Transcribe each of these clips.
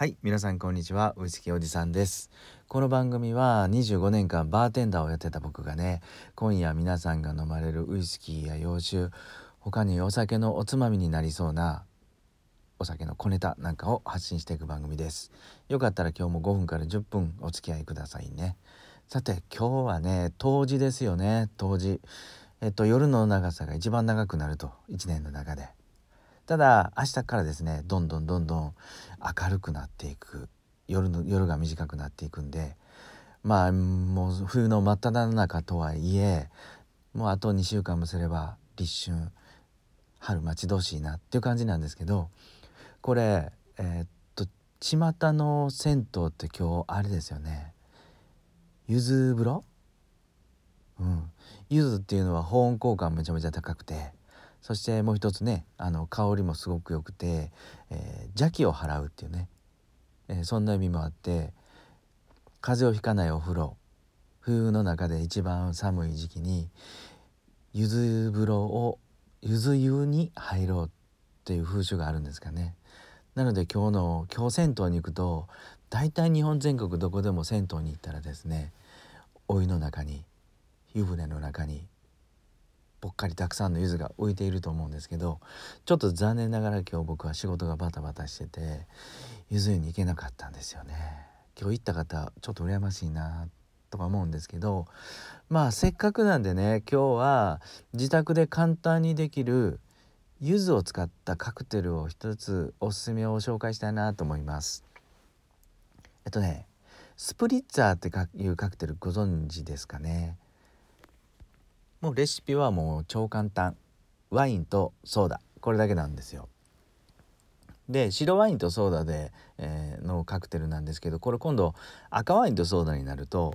はい皆さんこんにちはウイスキーおじさんです。この番組は25年間バーテンダーをやってた僕がね今夜皆さんが飲まれるウイスキーや洋酒他にお酒のおつまみになりそうなお酒の小ネタなんかを発信していく番組です。よかったら今日も5分から10分お付き合いくださいね。さて今日はね冬至ですよね冬至。えっと夜の長さが一番長くなると1年の中で。ただ明日からですねどんどんどんどん明るくなっていく。夜の夜が短くなっていくんでまあもう冬の真っ只中とはいえもうあと2週間もすれば立春春待ち遠しいなっていう感じなんですけどこれえー、っと巷の銭湯って今日あれですよね。柚子風呂？うん。柚子っていうのは保温効果めちゃめちゃ高くてそしてもう一つねあの香りもすごく良くて、えー、邪気を払うっていうね、えー、そんな意味もあって風邪をひかないお風呂冬の中で一番寒い時期に柚子風呂を柚子湯に入ろうっていう風習があるんですかね。なので今日の今日銭湯に行くと大体日本全国どこでも銭湯に行ったらですねお湯の中に湯船の中にぽっかりたくさんの柚子が浮いていると思うんですけどちょっと残念ながら今日僕は仕事がバタバタしてて柚子湯に行けなかったんですよね。今日行った方ちょっと羨ましいなとか思うんですけどまあせっかくなんでね今日は自宅で簡単にできる柚子を使ったカクテルを一つおすすめを紹介したいなと思います。えっとねスプリッツァーっていうカクテルご存知ですかね？もうレシピはもう超簡単。ワインとソーダ。これだけなんですよ。で白ワインとソーダで、えー、のカクテルなんですけどこれ今度赤ワインとソーダになると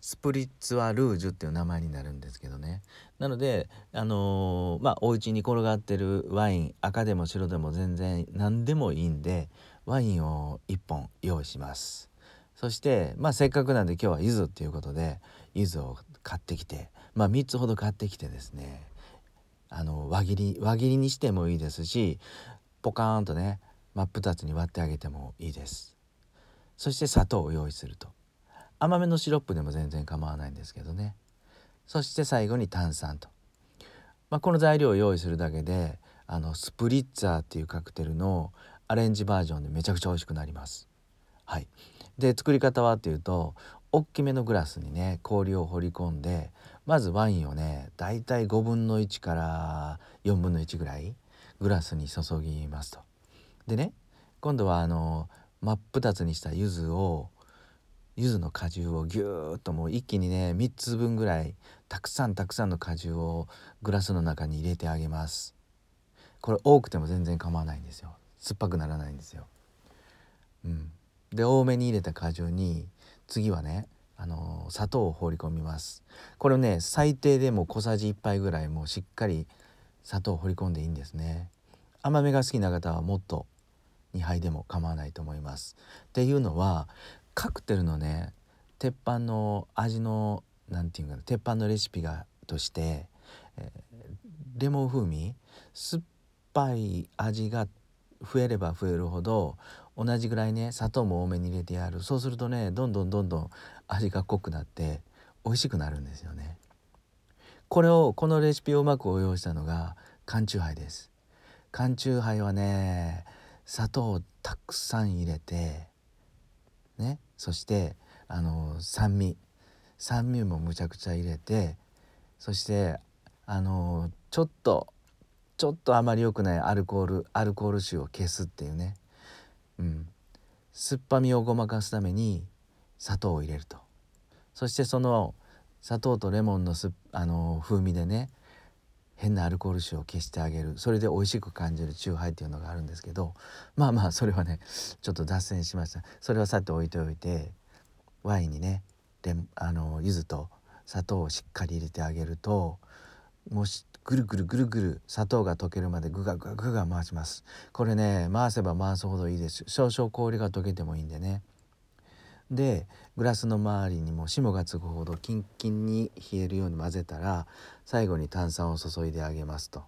スプリッツワルージュっていう名前になるんですけどね。なのであのー、まあお家に転がってるワイン赤でも白でも全然何でもいいんでワインを1本用意します。そしてまあせっかくなんで今日は柚子っていうことで柚子を買ってきてまあ3つほど買ってきてですねあの輪切り輪切りにしてもいいですしポカーンとね真っ二つに割ってあげてもいいです。そして砂糖を用意すると。甘めのシロップでも全然構わないんですけどね。そして最後に炭酸と、まあ、この材料を用意するだけであのスプリッツァーっていうカクテルのアレンジバージョンでめちゃくちゃ美味しくなります。はい。で作り方はっていうと大きめのグラスにね氷を放り込んでまずワインをねだいたい5分の1から4分の1ぐらいグラスに注ぎますと。でね今度はあの真っ二つにした柚子を柚子の果汁をぎゅーっともう一気にね3つ分ぐらいたくさんたくさんの果汁をグラスの中に入れてあげます。これ多くても全然構わないんですよ。酸っぱくならないんですよ。うん、で多めに入れた果汁に次はねあの砂糖を放り込みます。これをね最低でも小さじ1杯ぐらいもうしっかり砂糖を放り込んでいいんですね。甘めが好きな方はもっと2杯でも構わないと思います。っていうのはカクテルのね鉄板の味の何て言うかな鉄板のレシピがとして、えー、レモン風味酸っぱい味が増えれば増えるほど同じぐらいね砂糖も多めに入れてやる。そうするとねどんどんどんどん味が濃くなって美味しくなるんですよね。これをこのレシピをうまく応用したのが缶チューハイです。缶チューハイはね砂糖をたくさん入れてねそしてあの酸味。酸味もむちゃくちゃ入れてそしてあのちょっとちょっとあまり良くないアルコールアルコール臭を消すっていうね。うん、酸っぱみをごまかすために砂糖を入れると。そしてその砂糖とレモンのすあの風味でね変なアルコール臭を消してあげる。それで美味しく感じるチューハイっていうのがあるんですけどまあまあそれはねちょっと脱線しました。それはさて置いておいてワインにねレあの柚子と砂糖をしっかり入れてあげるともしぐるぐるぐるぐる砂糖が溶けるまでぐがぐがぐが回します。これね回せば回すほどいいです。少々氷が溶けてもいいんでね。でグラスの周りにも霜がつくほどキンキンに冷えるように混ぜたら最後に炭酸を注いであげますと。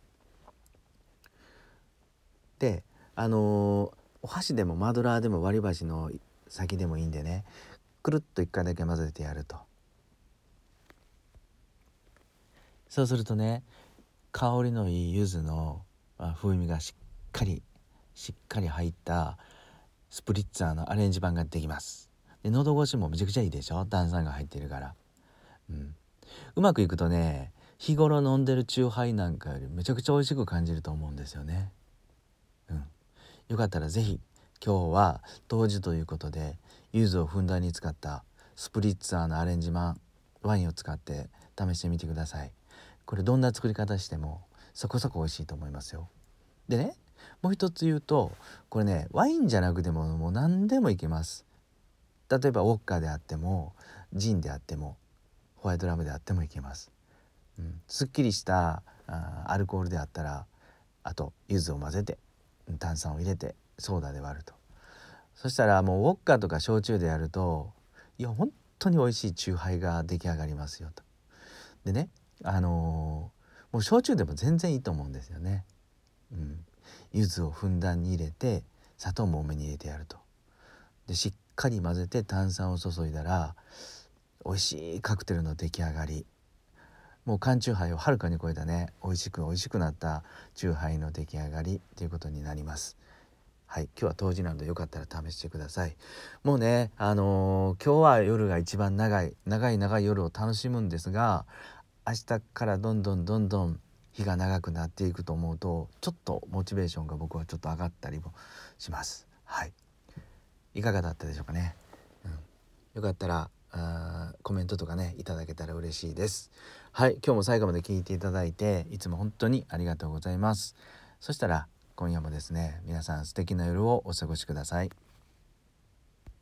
であのー、お箸でもマドラーでも割り箸の先でもいいんでね。くるっと一回だけ混ぜてやると。そうするとね香りのいい柚子の風味がしっかりしっかり入ったスプリッツァーのアレンジ版ができます。で喉越しもめちゃくちゃいいでしょ？炭酸が入ってるから、うん、うまくいくとね日頃飲んでるチューハイなんかよりめちゃくちゃ美味しく感じると思うんですよね。うん。よかったら是非今日は当時ということで柚子をふんだんに使ったスプリッツァーのアレンジマンワインを使って試してみてください。これどんな作り方してもそこそこ美味しいと思いますよ。でねもう一つ言うとこれねワインじゃなくてももう何でもいけます。例えばウォッカであってもジンであってもホワイトラムであってもいけます、うん、すっきりしたあアルコールであったらあと柚子を混ぜて炭酸を入れてソーダで割ると。そしたらもうウォッカとか焼酎でやるといや本当に美味しい酎ハイが出来上がりますよと。でねあのー、もう焼酎でも全然いいと思うんですよね。うん、柚子をふんだんに入れて砂糖も多めに入れてやると。でしっかり混ぜて炭酸を注いだら美味しいカクテルの出来上がり。もう缶チューハイをはるかに超えたね美味しく美味しくなったチューハイの出来上がりということになります。はい。今日は冬至なのでよかったら試してください。もうねあのー、今日は夜が一番長い長い長い夜を楽しむんですが明日からどんどんどんどん日が長くなっていくと思うとちょっとモチベーションが僕はちょっと上がったりもします。はい。いかがだったでしょうかね、うん、よかったらあコメントとかねいただけたら嬉しいです。はい。今日も最後まで聞いていただいていつも本当にありがとうございます。そしたら今夜もですね皆さん素敵な夜をお過ごしください。